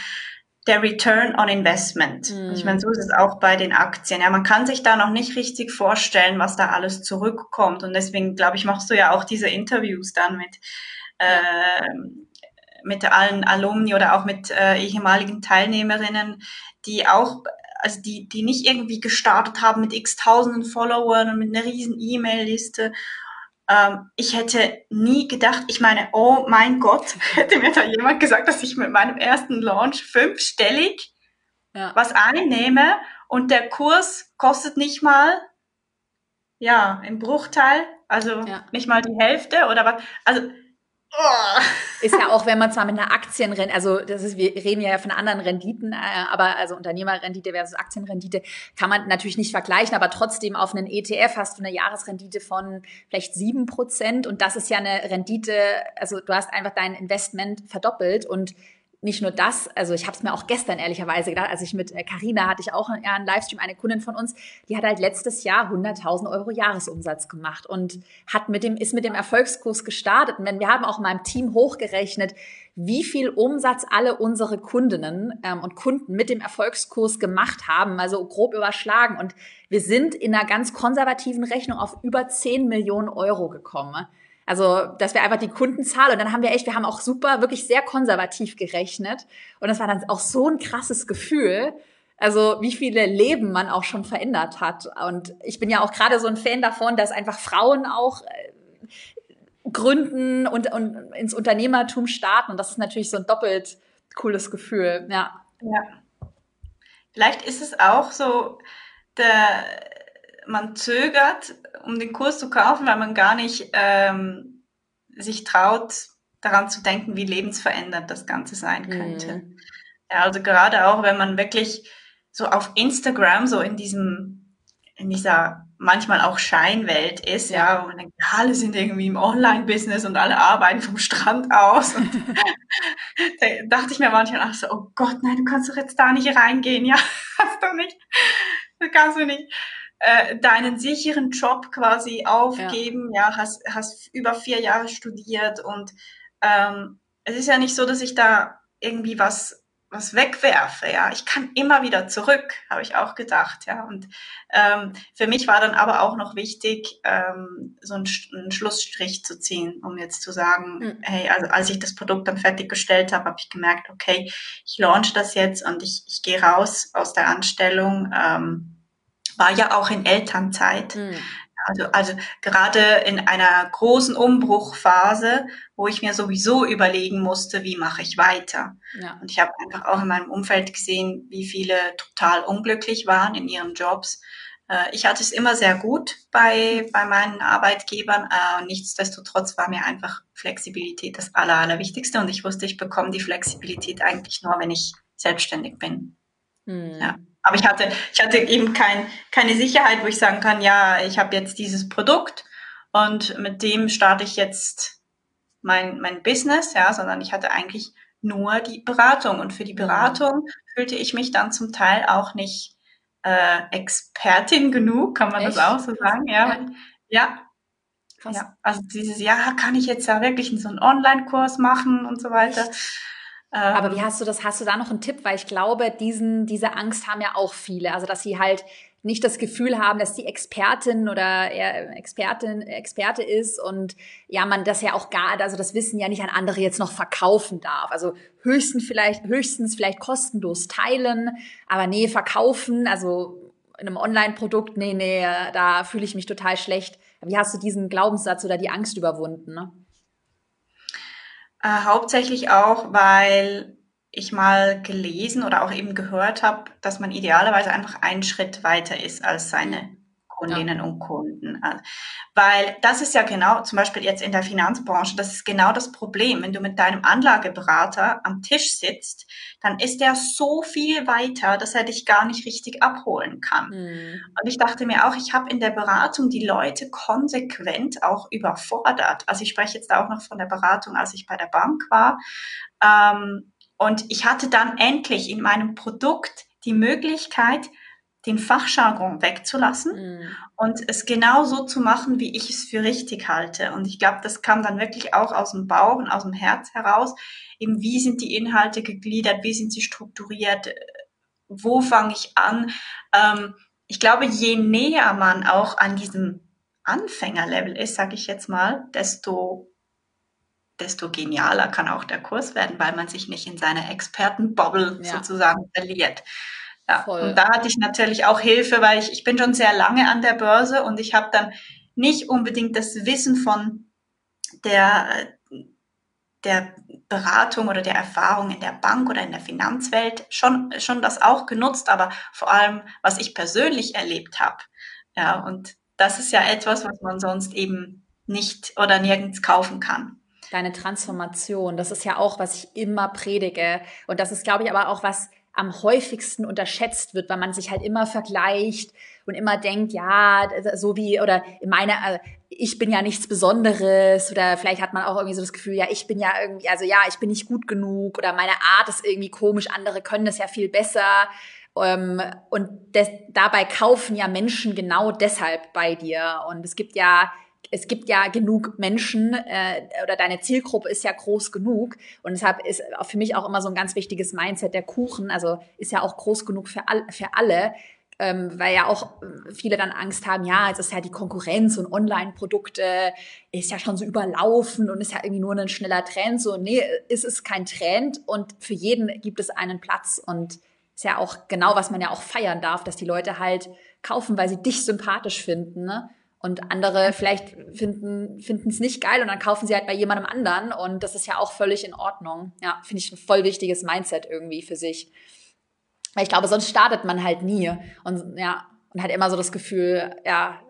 der Return on Investment. Mhm. Ich meine, so ist es auch bei den Aktien. Ja, man kann sich da noch nicht richtig vorstellen, was da alles zurückkommt. Und deswegen, glaube ich, machst du ja auch diese Interviews dann mit, äh, mit allen Alumni oder auch mit äh, ehemaligen Teilnehmerinnen, die auch also die, die nicht irgendwie gestartet haben mit x tausenden Followern und mit einer riesen E-Mail-Liste ähm, ich hätte nie gedacht, ich meine, oh mein Gott, hätte mir da jemand gesagt, dass ich mit meinem ersten Launch fünfstellig ja. was einnehme und der Kurs kostet nicht mal, ja, im Bruchteil, also ja. nicht mal die Hälfte oder was. Also. Ist ja auch, wenn man zwar mit einer Aktienrendite, also das ist, wir reden ja von anderen Renditen, äh, aber also Unternehmerrendite versus Aktienrendite kann man natürlich nicht vergleichen, aber trotzdem auf einen ETF hast du eine Jahresrendite von vielleicht sieben Prozent und das ist ja eine Rendite, also du hast einfach dein Investment verdoppelt und nicht nur das, also ich habe es mir auch gestern ehrlicherweise gedacht, als ich mit Carina äh, hatte ich auch einen, einen Livestream, eine Kundin von uns, die hat halt letztes Jahr 100.000 Euro Jahresumsatz gemacht und hat mit dem, ist mit dem Erfolgskurs gestartet. Und wir haben auch in meinem Team hochgerechnet, wie viel Umsatz alle unsere Kundinnen ähm, und Kunden mit dem Erfolgskurs gemacht haben, also grob überschlagen. Und wir sind in einer ganz konservativen Rechnung auf über 10 Millionen Euro gekommen. Also, dass wir einfach die Kundenzahl und dann haben wir echt, wir haben auch super, wirklich sehr konservativ gerechnet. Und das war dann auch so ein krasses Gefühl. Also, wie viele Leben man auch schon verändert hat. Und ich bin ja auch gerade so ein Fan davon, dass einfach Frauen auch äh, gründen und, und ins Unternehmertum starten. Und das ist natürlich so ein doppelt cooles Gefühl. Ja. Ja. Vielleicht ist es auch so, der, man zögert, um den Kurs zu kaufen, weil man gar nicht ähm, sich traut, daran zu denken, wie lebensverändert das Ganze sein könnte. Mhm. Ja, also gerade auch, wenn man wirklich so auf Instagram, so in diesem, in dieser manchmal auch Scheinwelt ist, ja, wo man denkt, alle sind irgendwie im Online-Business und alle arbeiten vom Strand aus. Und da dachte ich mir manchmal ach so, oh Gott, nein, du kannst doch jetzt da nicht reingehen, ja, hast du nicht, das kannst du nicht äh, deinen sicheren Job quasi aufgeben. Ja, ja hast, hast über vier Jahre studiert und ähm, es ist ja nicht so, dass ich da irgendwie was was wegwerfe, ja, ich kann immer wieder zurück, habe ich auch gedacht, ja. Und ähm, für mich war dann aber auch noch wichtig, ähm, so einen, einen Schlussstrich zu ziehen, um jetzt zu sagen, mhm. hey, also als ich das Produkt dann fertiggestellt habe, habe ich gemerkt, okay, ich launch das jetzt und ich, ich gehe raus aus der Anstellung. Ähm, war ja auch in Elternzeit. Mhm. Also, also gerade in einer großen Umbruchphase, wo ich mir sowieso überlegen musste, wie mache ich weiter. Ja. Und ich habe einfach auch in meinem Umfeld gesehen, wie viele total unglücklich waren in ihren Jobs. Äh, ich hatte es immer sehr gut bei, bei meinen Arbeitgebern. Äh, nichtsdestotrotz war mir einfach Flexibilität das Aller, Allerwichtigste. Und ich wusste, ich bekomme die Flexibilität eigentlich nur, wenn ich selbstständig bin. Mhm. Ja. Aber ich hatte, ich hatte eben kein, keine Sicherheit, wo ich sagen kann, ja, ich habe jetzt dieses Produkt und mit dem starte ich jetzt mein, mein Business, ja, sondern ich hatte eigentlich nur die Beratung. Und für die Beratung fühlte ich mich dann zum Teil auch nicht äh, Expertin genug, kann man Echt? das auch so sagen, ja. Ja. ja. ja. Also dieses, ja, kann ich jetzt ja wirklich so einen Online-Kurs machen und so weiter. Echt? Aber wie ähm. hast du das? Hast du da noch einen Tipp? Weil ich glaube, diesen, diese Angst haben ja auch viele. Also, dass sie halt nicht das Gefühl haben, dass die Expertin oder Expertin, Experte ist und ja, man das ja auch gar, also das Wissen ja nicht an andere jetzt noch verkaufen darf. Also höchstens vielleicht, höchstens vielleicht kostenlos teilen, aber nee, verkaufen, also in einem Online-Produkt, nee, nee, da fühle ich mich total schlecht. Wie hast du diesen Glaubenssatz oder die Angst überwunden? Ne? Äh, hauptsächlich auch, weil ich mal gelesen oder auch eben gehört habe, dass man idealerweise einfach einen Schritt weiter ist als seine Kundinnen ja. und Kunden. Also, weil das ist ja genau, zum Beispiel jetzt in der Finanzbranche, das ist genau das Problem. Wenn du mit deinem Anlageberater am Tisch sitzt, dann ist der so viel weiter, dass er dich gar nicht richtig abholen kann. Mhm. Und ich dachte mir auch, ich habe in der Beratung die Leute konsequent auch überfordert. Also ich spreche jetzt auch noch von der Beratung, als ich bei der Bank war. Ähm, und ich hatte dann endlich in meinem Produkt die Möglichkeit, den Fachjargon wegzulassen mhm. und es genau so zu machen, wie ich es für richtig halte. Und ich glaube, das kam dann wirklich auch aus dem Bauch und aus dem Herz heraus. Eben, wie sind die Inhalte gegliedert, wie sind sie strukturiert, wo fange ich an? Ähm, ich glaube, je näher man auch an diesem Anfängerlevel ist, sage ich jetzt mal, desto desto genialer kann auch der Kurs werden, weil man sich nicht in seiner Expertenbubble ja. sozusagen verliert. Ja, Voll. und da hatte ich natürlich auch Hilfe, weil ich, ich bin schon sehr lange an der Börse und ich habe dann nicht unbedingt das Wissen von der, der Beratung oder der Erfahrung in der Bank oder in der Finanzwelt schon, schon das auch genutzt, aber vor allem, was ich persönlich erlebt habe. Ja, und das ist ja etwas, was man sonst eben nicht oder nirgends kaufen kann. Deine Transformation, das ist ja auch, was ich immer predige. Und das ist, glaube ich, aber auch was am häufigsten unterschätzt wird, weil man sich halt immer vergleicht und immer denkt, ja, so wie, oder meine, äh, ich bin ja nichts Besonderes oder vielleicht hat man auch irgendwie so das Gefühl, ja, ich bin ja irgendwie, also ja, ich bin nicht gut genug oder meine Art ist irgendwie komisch, andere können das ja viel besser. Ähm, und des, dabei kaufen ja Menschen genau deshalb bei dir. Und es gibt ja es gibt ja genug Menschen äh, oder deine Zielgruppe ist ja groß genug und deshalb ist für mich auch immer so ein ganz wichtiges Mindset der Kuchen, also ist ja auch groß genug für, all, für alle, ähm, weil ja auch viele dann Angst haben, ja, es ist ja die Konkurrenz und Online-Produkte ist ja schon so überlaufen und ist ja irgendwie nur ein schneller Trend. So, nee, es ist kein Trend und für jeden gibt es einen Platz und ist ja auch genau, was man ja auch feiern darf, dass die Leute halt kaufen, weil sie dich sympathisch finden. Ne? Und andere vielleicht finden es nicht geil und dann kaufen sie halt bei jemandem anderen und das ist ja auch völlig in Ordnung. Ja, finde ich ein voll wichtiges Mindset irgendwie für sich. Weil ich glaube, sonst startet man halt nie und ja, und hat immer so das Gefühl, ja,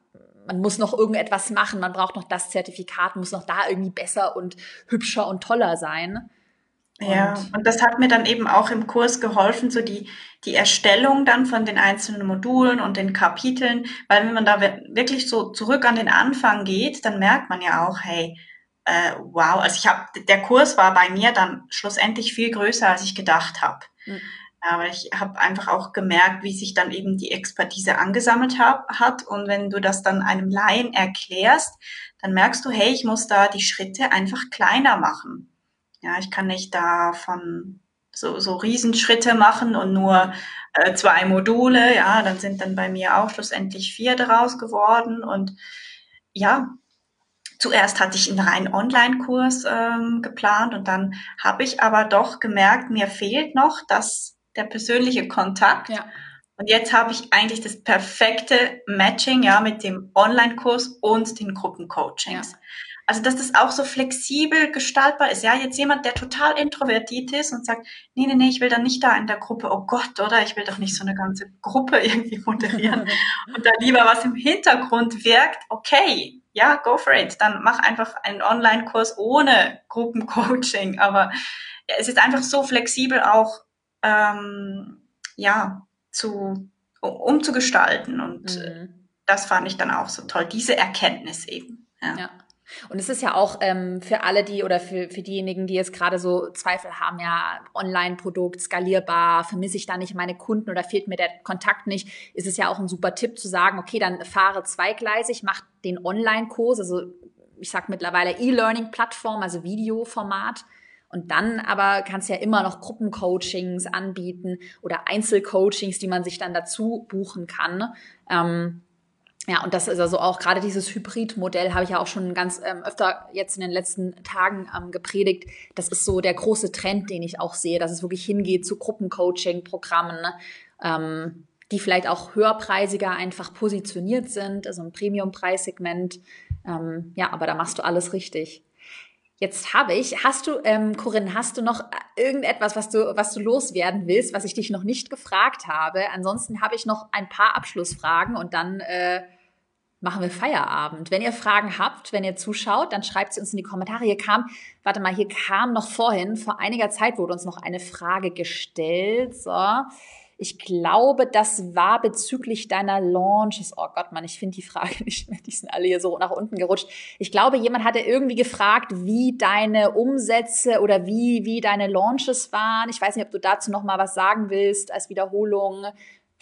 man muss noch irgendetwas machen, man braucht noch das Zertifikat, muss noch da irgendwie besser und hübscher und toller sein. Ja, und das hat mir dann eben auch im Kurs geholfen, so die, die Erstellung dann von den einzelnen Modulen und den Kapiteln, weil wenn man da wirklich so zurück an den Anfang geht, dann merkt man ja auch, hey, äh, wow, also ich habe, der Kurs war bei mir dann schlussendlich viel größer, als ich gedacht habe. Mhm. Aber ich habe einfach auch gemerkt, wie sich dann eben die Expertise angesammelt hab, hat. Und wenn du das dann einem Laien erklärst, dann merkst du, hey, ich muss da die Schritte einfach kleiner machen. Ja, ich kann nicht da von so, so Riesenschritte machen und nur äh, zwei Module. Ja, dann sind dann bei mir auch schlussendlich vier daraus geworden. Und ja, zuerst hatte ich einen reinen Online-Kurs ähm, geplant und dann habe ich aber doch gemerkt, mir fehlt noch das, der persönliche Kontakt. Ja. Und jetzt habe ich eigentlich das perfekte Matching ja mit dem Online-Kurs und den Gruppencoachings. Ja. Also, dass das auch so flexibel gestaltbar ist. Ja, jetzt jemand, der total introvertiert ist und sagt, nee, nee, nee, ich will dann nicht da in der Gruppe, oh Gott, oder? Ich will doch nicht so eine ganze Gruppe irgendwie moderieren und da lieber was im Hintergrund wirkt. Okay, ja, go for it. Dann mach einfach einen Online-Kurs ohne Gruppencoaching. Aber es ist einfach so flexibel auch, ähm, ja, zu, um zu gestalten. Und mhm. das fand ich dann auch so toll, diese Erkenntnis eben. ja. ja. Und es ist ja auch ähm, für alle die oder für, für diejenigen, die jetzt gerade so Zweifel haben, ja, Online-Produkt, skalierbar, vermisse ich da nicht meine Kunden oder fehlt mir der Kontakt nicht, ist es ja auch ein super Tipp zu sagen, okay, dann fahre zweigleisig, mach den Online-Kurs, also ich sag mittlerweile E-Learning-Plattform, also Videoformat. Und dann aber kannst du ja immer noch Gruppencoachings anbieten oder Einzelcoachings, die man sich dann dazu buchen kann. Ähm, ja, und das ist also auch gerade dieses Hybrid-Modell habe ich ja auch schon ganz ähm, öfter jetzt in den letzten Tagen ähm, gepredigt. Das ist so der große Trend, den ich auch sehe, dass es wirklich hingeht zu Gruppencoaching-Programmen, ne? ähm, die vielleicht auch höherpreisiger einfach positioniert sind, also ein Premium-Preissegment. Ähm, ja, aber da machst du alles richtig. Jetzt habe ich, hast du, ähm, Corinne, hast du noch irgendetwas, was du, was du loswerden willst, was ich dich noch nicht gefragt habe? Ansonsten habe ich noch ein paar Abschlussfragen und dann äh, machen wir Feierabend. Wenn ihr Fragen habt, wenn ihr zuschaut, dann schreibt sie uns in die Kommentare. Hier kam, warte mal, hier kam noch vorhin, vor einiger Zeit wurde uns noch eine Frage gestellt. So. Ich glaube, das war bezüglich deiner Launches. Oh Gott, Mann, ich finde die Frage nicht mehr. Die sind alle hier so nach unten gerutscht. Ich glaube, jemand hatte irgendwie gefragt, wie deine Umsätze oder wie, wie deine Launches waren. Ich weiß nicht, ob du dazu noch mal was sagen willst als Wiederholung.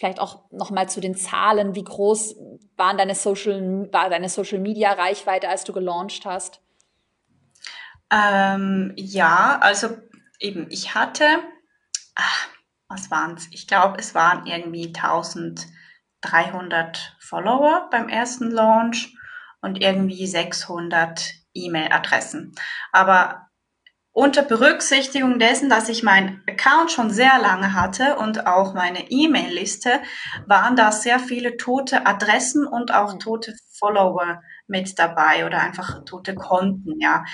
Vielleicht auch noch mal zu den Zahlen. Wie groß waren deine Social, war deine Social Media Reichweite, als du gelauncht hast? Ähm, ja, also eben, ich hatte, ach, was waren's? Ich glaube, es waren irgendwie 1300 Follower beim ersten Launch und irgendwie 600 E-Mail-Adressen. Aber unter Berücksichtigung dessen, dass ich meinen Account schon sehr lange hatte und auch meine E-Mail-Liste, waren da sehr viele tote Adressen und auch tote Follower mit dabei oder einfach tote Konten, ja.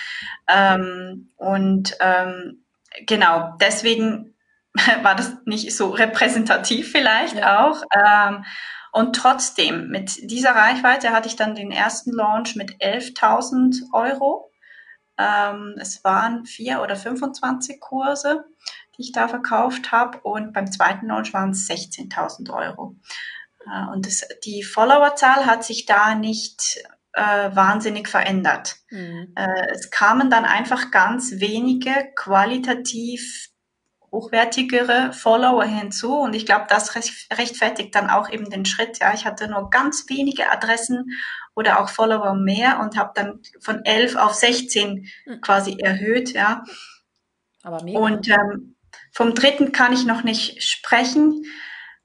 Ähm, und ähm, genau, deswegen war das nicht so repräsentativ vielleicht ja. auch. Ähm, und trotzdem, mit dieser Reichweite hatte ich dann den ersten Launch mit 11.000 Euro Ähm, es waren vier oder 25 Kurse, die ich da verkauft habe und beim zweiten Launch waren es 16.000 Euro. Äh, und das, die Followerzahl hat sich da nicht äh, wahnsinnig verändert. Mhm. Äh, es kamen dann einfach ganz wenige qualitativ hochwertigere Follower hinzu und ich glaube, das rechtfertigt dann auch eben den Schritt. Ja, ich hatte nur ganz wenige Adressen oder auch Follower mehr und habe dann von 11 auf 16 mhm. quasi erhöht. Ja, aber mega. Und ähm, vom dritten kann ich noch nicht sprechen.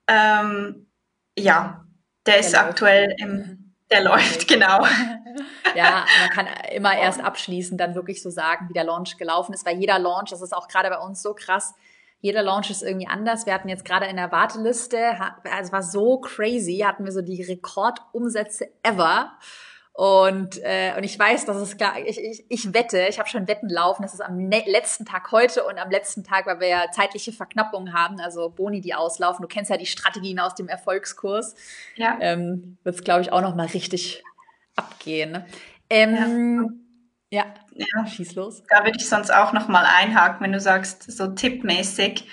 Ähm, ja, der, der ist läuft. aktuell im, mhm. der läuft, genau. ja, man kann immer erst abschließend dann wirklich so sagen, wie der Launch gelaufen ist, weil jeder Launch, das ist auch gerade bei uns so krass, jeder Launch ist irgendwie anders. Wir hatten jetzt gerade in der Warteliste, also es war so crazy, hatten wir so die Rekordumsätze ever. Und, äh, und ich weiß, dass es klar, ich, ich, ich wette, ich habe schon Wetten laufen, dass es am ne letzten Tag heute und am letzten Tag, weil wir ja zeitliche Verknappungen haben, also Boni, die auslaufen. Du kennst ja die Strategien aus dem Erfolgskurs. Ja. Ähm, Wird es, glaube ich, auch noch mal richtig abgehen. Ähm, ja. Ja. ja. schieß los. Da würde ich sonst auch noch mal einhaken, wenn du sagst, so tippmäßig.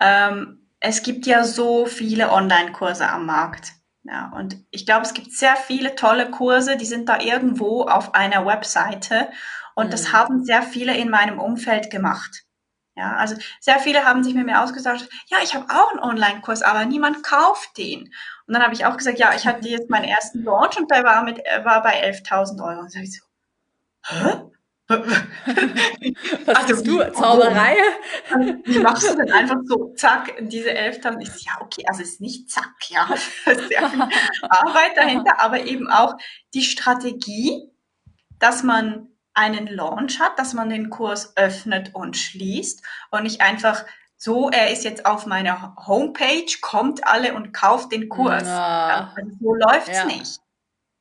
Ähm, es gibt ja so viele Online-Kurse am Markt. Ja, und ich glaube, es gibt sehr viele tolle Kurse, die sind da irgendwo auf einer Webseite und mhm. das haben sehr viele in meinem Umfeld gemacht. Ja, also sehr viele haben sich mit mir ausgesagt, ja, ich habe auch einen Online-Kurs, aber niemand kauft den. Und dann habe ich auch gesagt, ja, ich hatte jetzt meinen ersten Launch und der war mit war bei 11.000 Euro. Und dann ich so, hä? Was also, bist du? Zauberei? Wie machst du denn einfach so, zack, diese elf? Ich ja, okay, also es ist nicht zack, ja. Sehr viel Arbeit dahinter, aber eben auch die Strategie, dass man einen Launch hat, dass man den Kurs öffnet und schließt und nicht einfach so, er ist jetzt auf meiner Homepage, kommt alle und kauft den Kurs. Ja. Also so läuft's ja. nicht.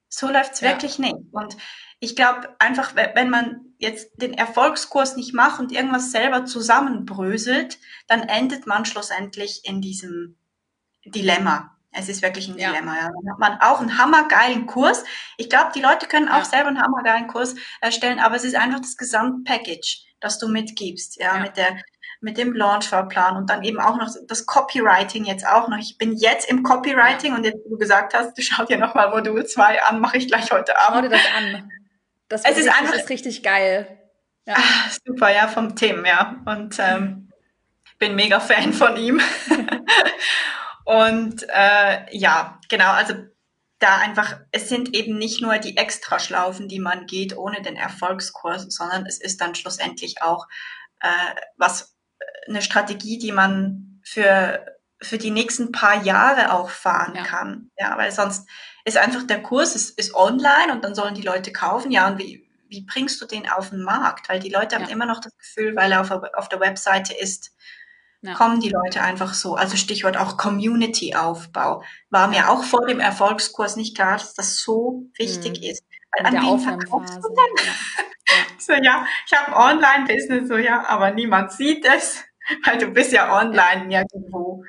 So läuft's ja. wirklich nicht. Und ich glaube einfach, wenn man jetzt den Erfolgskurs nicht macht und irgendwas selber zusammenbröselt, dann endet man schlussendlich in diesem Dilemma. Es ist wirklich ein ja. Dilemma. Ja. Dann hat man auch einen hammergeilen Kurs. Ich glaube, die Leute können auch ja. selber einen hammergeilen Kurs erstellen, aber es ist einfach das Gesamtpackage, das du mitgibst, ja, ja. mit der mit dem Launchfahrplan und dann eben auch noch das Copywriting jetzt auch noch. Ich bin jetzt im Copywriting und jetzt, wie du gesagt hast, du schau dir nochmal Modul 2 an, mache ich gleich heute Abend. Schau dir das an. Das es ist einfach ist richtig geil. Ja. Ach, super, ja, vom Tim, ja. Und ähm, bin mega Fan von ihm. und äh, ja, genau, also da einfach, es sind eben nicht nur die Extraschlaufen, die man geht ohne den Erfolgskurs, sondern es ist dann schlussendlich auch äh, was eine Strategie, die man für für die nächsten paar Jahre auch fahren ja. kann. Ja, weil sonst ist einfach der Kurs ist, ist online und dann sollen die Leute kaufen. Ja, und wie, wie bringst du den auf den Markt? Weil die Leute ja. haben immer noch das Gefühl, weil er auf, auf der Webseite ist, ja. kommen die Leute einfach so. Also Stichwort auch Community-Aufbau. War mir auch vor dem Erfolgskurs nicht klar, dass das so wichtig mhm. ist. Weil an wen verkaufst du denn? So, ja, ich habe ein Online-Business, so ja, aber niemand sieht es, weil du bist ja online irgendwo.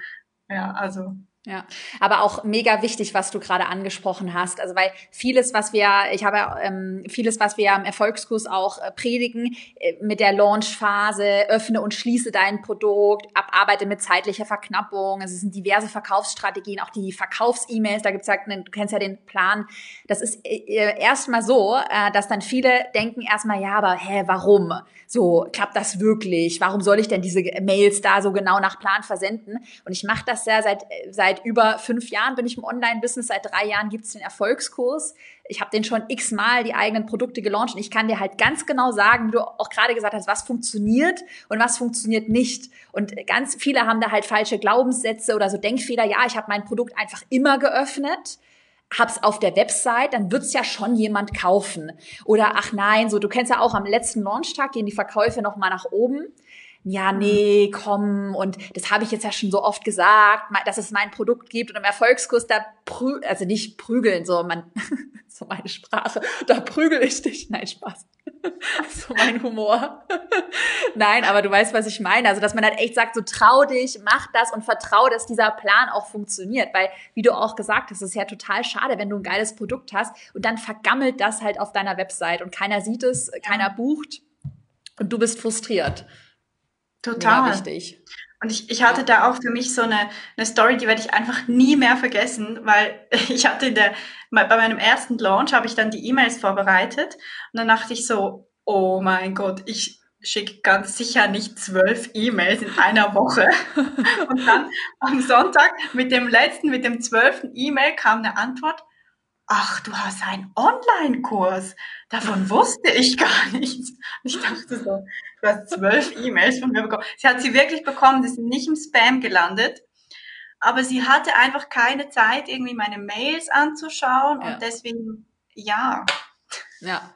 Ja, also ja, aber auch mega wichtig, was du gerade angesprochen hast. Also weil vieles, was wir, ich habe ähm, vieles, was wir im Erfolgskurs auch äh, predigen, äh, mit der Launchphase, öffne und schließe dein Produkt, abarbeite mit zeitlicher Verknappung. Also es sind diverse Verkaufsstrategien, auch die Verkaufs-E-Mails. Da gibt's ja, du kennst ja den Plan. Das ist äh, äh erstmal so, äh, dass dann viele denken erstmal, ja, aber hä, warum? So klappt das wirklich? Warum soll ich denn diese Mails da so genau nach Plan versenden? Und ich mache das ja seit seit seit über fünf Jahren bin ich im Online-Business, seit drei Jahren gibt es den Erfolgskurs. Ich habe den schon x-mal die eigenen Produkte gelauncht und ich kann dir halt ganz genau sagen, wie du auch gerade gesagt hast, was funktioniert und was funktioniert nicht. Und ganz viele haben da halt falsche Glaubenssätze oder so Denkfehler. Ja, ich habe mein Produkt einfach immer geöffnet hab's auf der Website, dann wird's ja schon jemand kaufen. Oder ach nein, so du kennst ja auch am letzten Launchtag gehen die Verkäufe noch mal nach oben ja, nee, komm, und das habe ich jetzt ja schon so oft gesagt, dass es mein Produkt gibt und im Erfolgskurs da prü also nicht prügeln, so man, so meine Sprache, da prügel ich dich. Nein, Spaß. so mein Humor. Nein, aber du weißt, was ich meine. Also, dass man halt echt sagt, so trau dich, mach das und vertrau, dass dieser Plan auch funktioniert. Weil, wie du auch gesagt hast, es ist ja total schade, wenn du ein geiles Produkt hast und dann vergammelt das halt auf deiner Website und keiner sieht es, keiner bucht Und du bist frustriert. Total. Wichtig. Und ich, ich hatte da auch für mich so eine, eine Story, die werde ich einfach nie mehr vergessen, weil ich hatte in der, bei meinem ersten Launch habe ich dann die E-Mails vorbereitet und dann dachte ich so, oh mein Gott, ich schicke ganz sicher nicht zwölf E-Mails in einer Woche. und dann am Sonntag mit dem letzten, mit dem zwölften E-Mail kam eine Antwort, ach, du hast einen Online-Kurs. Davon wusste ich gar nichts. Ich dachte so, du hast zwölf E-Mails von mir bekommen. Sie hat sie wirklich bekommen, die sind nicht im Spam gelandet. Aber sie hatte einfach keine Zeit, irgendwie meine Mails anzuschauen ja. und deswegen, ja. Ja.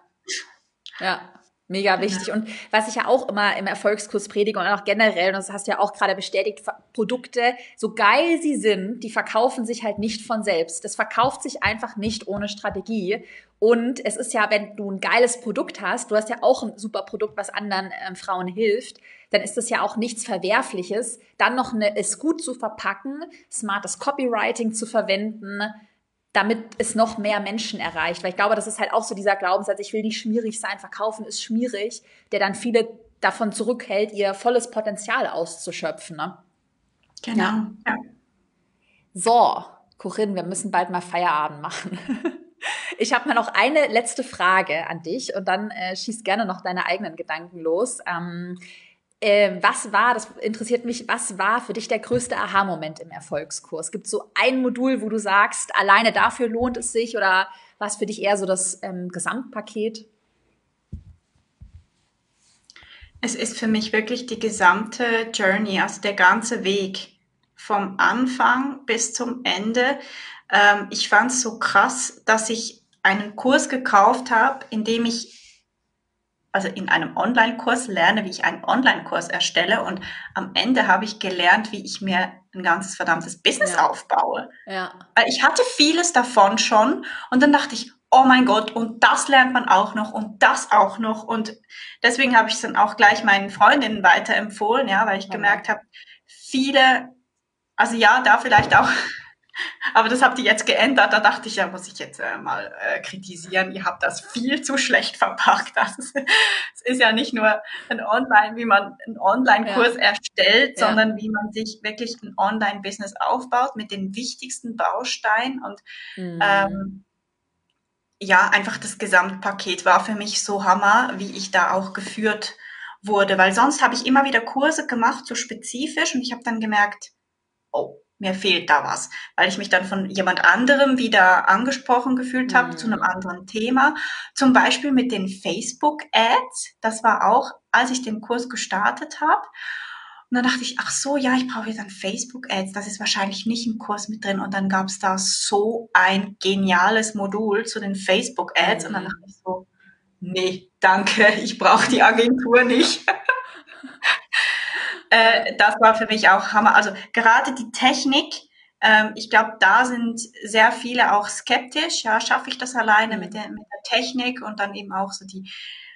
Ja. Mega wichtig. Ja. Und was ich ja auch immer im Erfolgskurs predige und auch generell, und das hast du ja auch gerade bestätigt, Produkte, so geil sie sind, die verkaufen sich halt nicht von selbst. Das verkauft sich einfach nicht ohne Strategie. Und es ist ja, wenn du ein geiles Produkt hast, du hast ja auch ein super Produkt, was anderen äh, Frauen hilft, dann ist das ja auch nichts Verwerfliches, dann noch eine, es gut zu verpacken, smartes Copywriting zu verwenden, damit es noch mehr Menschen erreicht. Weil ich glaube, das ist halt auch so dieser Glaubenssatz, ich will nicht schmierig sein, verkaufen ist schmierig, der dann viele davon zurückhält, ihr volles Potenzial auszuschöpfen. Ne? Genau. Ja. So, Corinne, wir müssen bald mal Feierabend machen. Ich habe mal noch eine letzte Frage an dich und dann äh, schieß gerne noch deine eigenen Gedanken los. Ähm, äh, was war, das interessiert mich, was war für dich der größte Aha-Moment im Erfolgskurs? Gibt es so ein Modul, wo du sagst, alleine dafür lohnt es sich oder was für dich eher so das ähm, Gesamtpaket? Es ist für mich wirklich die gesamte Journey, also der ganze Weg vom Anfang bis zum Ende. Ähm, ich fand es so krass, dass ich einen Kurs gekauft habe, in dem ich also in einem Online-Kurs lerne, wie ich einen Online-Kurs erstelle und am Ende habe ich gelernt, wie ich mir ein ganzes verdammtes Business ja. aufbaue. Ja. Ich hatte vieles davon schon und dann dachte ich, oh mein Gott, und das lernt man auch noch und das auch noch und deswegen habe ich es dann auch gleich meinen Freundinnen weiterempfohlen, ja, weil ich gemerkt habe, viele, also ja, da vielleicht auch aber das habt ihr jetzt geändert. Da dachte ich, ja, muss ich jetzt äh, mal äh, kritisieren. Ihr habt das viel zu schlecht verpackt. Das ist, es ist ja nicht nur ein Online, wie man einen Online-Kurs ja. erstellt, ja. sondern wie man sich wirklich ein Online-Business aufbaut mit den wichtigsten Bausteinen und mhm. ähm, ja, einfach das Gesamtpaket war für mich so Hammer, wie ich da auch geführt wurde, weil sonst habe ich immer wieder Kurse gemacht, so spezifisch und ich habe dann gemerkt, oh, mir fehlt da was, weil ich mich dann von jemand anderem wieder angesprochen gefühlt habe mhm. zu einem anderen Thema. Zum Beispiel mit den Facebook-Ads. Das war auch, als ich den Kurs gestartet habe. Und dann dachte ich, ach so, ja, ich brauche jetzt ein Facebook-Ads. Das ist wahrscheinlich nicht im Kurs mit drin. Und dann gab es da so ein geniales Modul zu den Facebook-Ads. Mhm. Und dann mhm. dachte ich so, nee, danke, ich brauche die Agentur nicht. Äh, das war für mich auch Hammer. Also gerade die Technik, ähm, ich glaube, da sind sehr viele auch skeptisch. Ja, schaffe ich das alleine mit der, mit der Technik und dann eben auch so die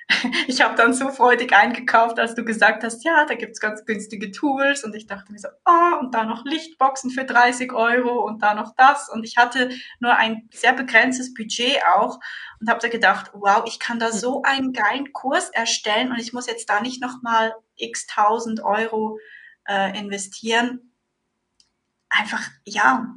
ich habe dann so freudig eingekauft, als du gesagt hast, ja, da gibt's ganz günstige Tools und ich dachte mir so, oh, und da noch Lichtboxen für 30 Euro und da noch das und ich hatte nur ein sehr begrenztes Budget auch und habe da gedacht, wow, ich kann da so einen geilen Kurs erstellen und ich muss jetzt da nicht nochmal x tausend Euro äh, investieren. Einfach, ja,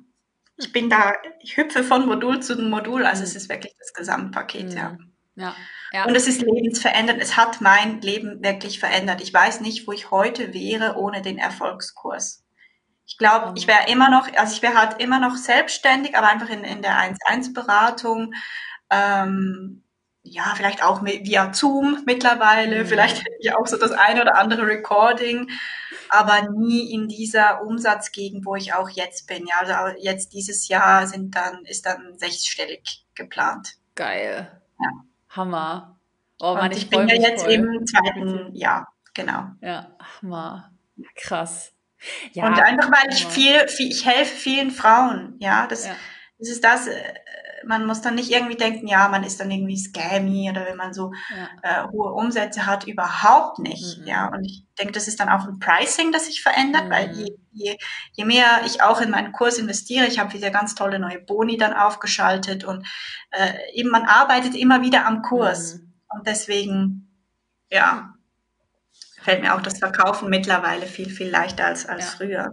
ich bin da, ich hüpfe von Modul zu Modul, also es ist wirklich das Gesamtpaket, ja. Mhm. Ja, ja. Und es ist lebensverändernd. Es hat mein Leben wirklich verändert. Ich weiß nicht, wo ich heute wäre ohne den Erfolgskurs. Ich glaube, ich wäre immer noch, also ich wäre halt immer noch selbstständig, aber einfach in, in der 1-1-Beratung. Ähm, ja, vielleicht auch mit, via Zoom mittlerweile, mhm. vielleicht hätte ich auch so das eine oder andere Recording, aber nie in dieser Umsatzgegend, wo ich auch jetzt bin. Ja, also jetzt dieses Jahr sind dann, ist dann sechsstellig geplant. Geil. Ja. Hammer. Oh Mann, ich, ich bin ja jetzt voll. im zweiten Jahr, genau. Ja, Hammer. Krass. Ja, und einfach weil ich viel, viel ich helfe vielen Frauen, ja, das, ja. das ist das, äh, man muss dann nicht irgendwie denken, ja, man ist dann irgendwie scammy oder wenn man so ja. äh, hohe Umsätze hat, überhaupt nicht. Mhm. Ja, und ich denke, das ist dann auch ein Pricing, das sich verändert, mhm. weil je, je, je mehr ich auch in meinen Kurs investiere, ich habe wieder ganz tolle neue Boni dann aufgeschaltet und äh, eben man arbeitet immer wieder am Kurs. Mhm. Und deswegen, ja, fällt mir auch das Verkaufen mittlerweile viel, viel leichter als, als ja. früher.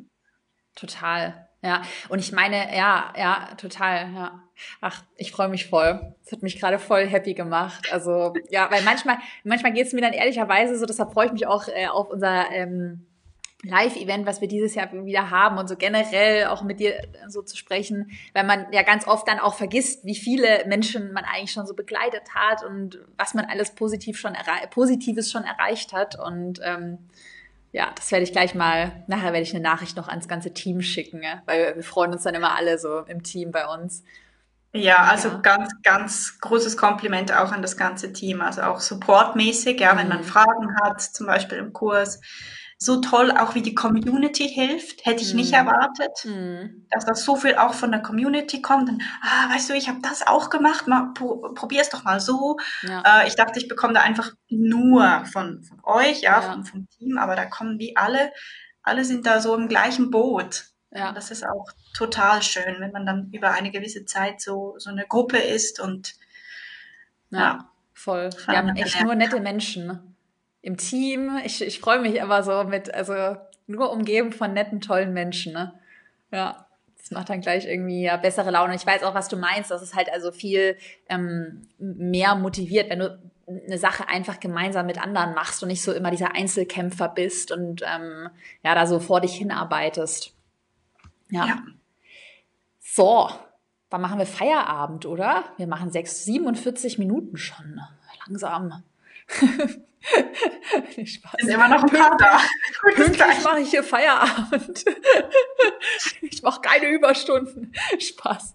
Total. Ja, und ich meine, ja, ja, total, ja. Ach, ich freue mich voll. Das hat mich gerade voll happy gemacht. Also, ja, weil manchmal, manchmal geht es mir dann ehrlicherweise so, deshalb freue ich mich auch äh, auf unser ähm, Live-Event, was wir dieses Jahr wieder haben und so generell auch mit dir so zu sprechen, weil man ja ganz oft dann auch vergisst, wie viele Menschen man eigentlich schon so begleitet hat und was man alles positiv schon Positives schon erreicht hat. Und ähm, ja, das werde ich gleich mal, nachher werde ich eine Nachricht noch ans ganze Team schicken, ja? weil wir freuen uns dann immer alle so im Team bei uns. Ja, also ja. ganz, ganz großes Kompliment auch an das ganze Team. Also auch supportmäßig, ja, wenn man mhm. Fragen hat, zum Beispiel im Kurs so toll, auch wie die Community hilft, hätte ich mm. nicht mhm. erwartet, mm. dass das so viel auch von der Community kommt. Und, ah, weißt du, ich habe das auch gemacht, mal, probier es doch mal so. Ja. Äh, ich dachte, ich bekomme da einfach nur von, von euch, ja, ja. Vom, vom Team, aber da kommen die alle, alle sind da so im gleichen Boot. Ja. Und das ist auch total schön, wenn man dann über eine gewisse Zeit so, so eine Gruppe ist und ja, ja voll. Wir haben echt nur nette Menschen. Im Team. Ich, ich freue mich aber so mit, also nur umgeben von netten, tollen Menschen. Ne? Ja, das macht dann gleich irgendwie ja, bessere Laune. Ich weiß auch, was du meinst, dass es halt also viel ähm, mehr motiviert, wenn du eine Sache einfach gemeinsam mit anderen machst und nicht so immer dieser Einzelkämpfer bist und ähm, ja, da so vor dich hinarbeitest. Ja. ja. So, wann machen wir Feierabend, oder? Wir machen 6, 47 Minuten schon. Langsam. Spaß. Sind immer noch ein paar da. Pünktlich mache ich hier Feierabend. ich mache keine Überstunden. Spaß.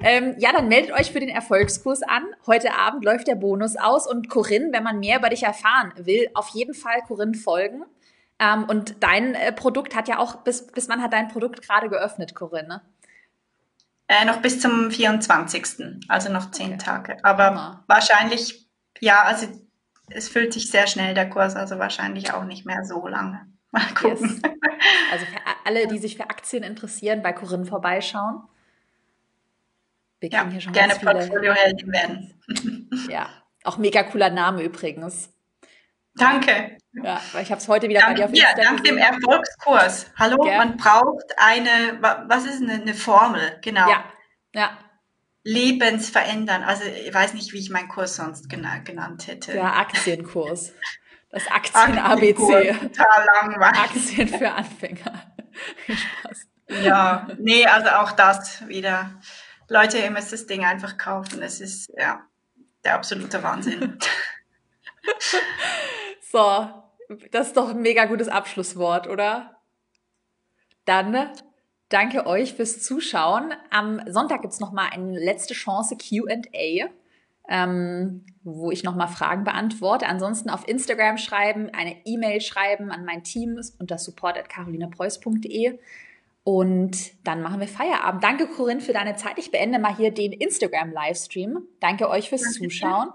Ähm, ja, dann meldet euch für den Erfolgskurs an. Heute Abend läuft der Bonus aus und Corinne, wenn man mehr über dich erfahren will, auf jeden Fall Corinne folgen. Ähm, und dein äh, Produkt hat ja auch, bis, bis wann hat dein Produkt gerade geöffnet, Corinne? Äh, noch bis zum 24. Also noch zehn okay. Tage. Aber Hammer. wahrscheinlich, ja, also es füllt sich sehr schnell der Kurs, also wahrscheinlich auch nicht mehr so lange. Mal gucken. Yes. Also für alle, die sich für Aktien interessieren, bei Corinne vorbeischauen. Wir ja, hier schon gerne Portfolioheldin werden. ja, auch mega cooler Name übrigens. Danke. Ja, ich habe es heute wieder dank, bei dir auf Instagram Ja, dank dem Erfolgskurs. Hallo, Gern. man braucht eine, was ist eine, eine Formel? Genau. Ja, ja lebensverändern. Also ich weiß nicht, wie ich meinen Kurs sonst genannt hätte. Der Aktienkurs. Das Aktien-ABC. Total langweilig. Aktien für Anfänger. Spaß. Ja, nee, also auch das wieder. Leute, ihr müsst das Ding einfach kaufen. Es ist ja der absolute Wahnsinn. so, das ist doch ein mega gutes Abschlusswort, oder? Dann Danke euch fürs Zuschauen. Am Sonntag gibt's noch mal eine letzte Chance QA, ähm, wo ich noch mal Fragen beantworte. Ansonsten auf Instagram schreiben, eine E-Mail schreiben an mein Team unter support.carolinapreuß.de. Und dann machen wir Feierabend. Danke, Corinne, für deine Zeit. Ich beende mal hier den Instagram-Livestream. Danke euch fürs. Zuschauen.